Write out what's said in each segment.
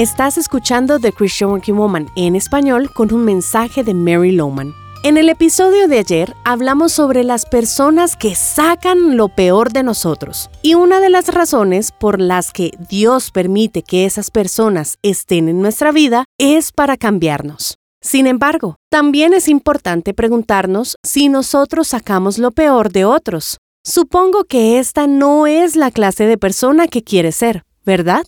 Estás escuchando The Christian Working Woman en español con un mensaje de Mary Lowman. En el episodio de ayer hablamos sobre las personas que sacan lo peor de nosotros y una de las razones por las que Dios permite que esas personas estén en nuestra vida es para cambiarnos. Sin embargo, también es importante preguntarnos si nosotros sacamos lo peor de otros. Supongo que esta no es la clase de persona que quieres ser, ¿verdad?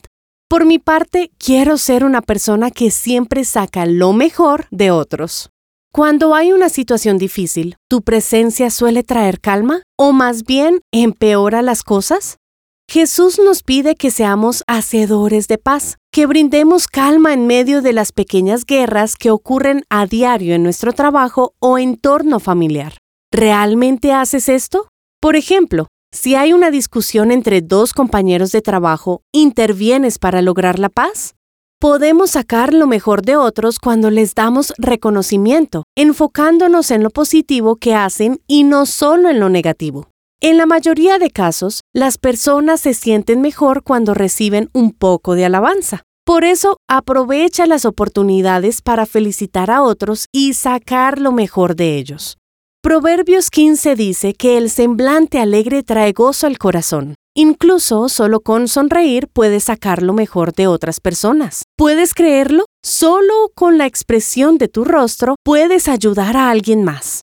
Por mi parte, quiero ser una persona que siempre saca lo mejor de otros. Cuando hay una situación difícil, ¿tu presencia suele traer calma o más bien empeora las cosas? Jesús nos pide que seamos hacedores de paz, que brindemos calma en medio de las pequeñas guerras que ocurren a diario en nuestro trabajo o entorno familiar. ¿Realmente haces esto? Por ejemplo, si hay una discusión entre dos compañeros de trabajo, ¿intervienes para lograr la paz? Podemos sacar lo mejor de otros cuando les damos reconocimiento, enfocándonos en lo positivo que hacen y no solo en lo negativo. En la mayoría de casos, las personas se sienten mejor cuando reciben un poco de alabanza. Por eso, aprovecha las oportunidades para felicitar a otros y sacar lo mejor de ellos. Proverbios 15 dice que el semblante alegre trae gozo al corazón. Incluso solo con sonreír puedes sacar lo mejor de otras personas. ¿Puedes creerlo? Solo con la expresión de tu rostro puedes ayudar a alguien más.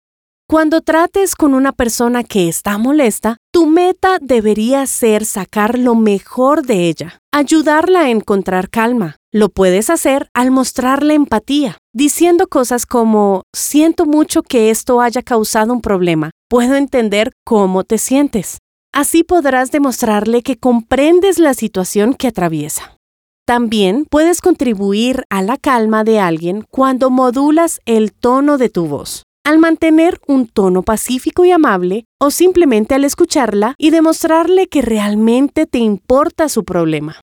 Cuando trates con una persona que está molesta, tu meta debería ser sacar lo mejor de ella, ayudarla a encontrar calma. Lo puedes hacer al mostrarle empatía, diciendo cosas como, siento mucho que esto haya causado un problema, puedo entender cómo te sientes. Así podrás demostrarle que comprendes la situación que atraviesa. También puedes contribuir a la calma de alguien cuando modulas el tono de tu voz, al mantener un tono pacífico y amable o simplemente al escucharla y demostrarle que realmente te importa su problema.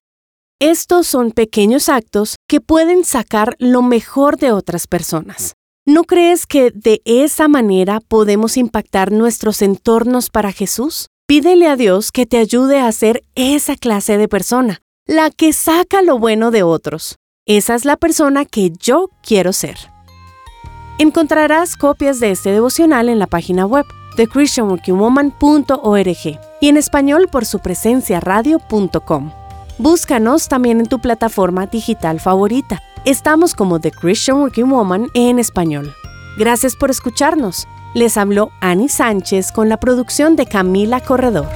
Estos son pequeños actos que pueden sacar lo mejor de otras personas. ¿No crees que de esa manera podemos impactar nuestros entornos para Jesús? Pídele a Dios que te ayude a ser esa clase de persona, la que saca lo bueno de otros. Esa es la persona que yo quiero ser. Encontrarás copias de este devocional en la página web de christianworkingwoman.org y en español por su presencia radio.com. Búscanos también en tu plataforma digital favorita. Estamos como The Christian Working Woman en español. Gracias por escucharnos. Les habló Annie Sánchez con la producción de Camila Corredor.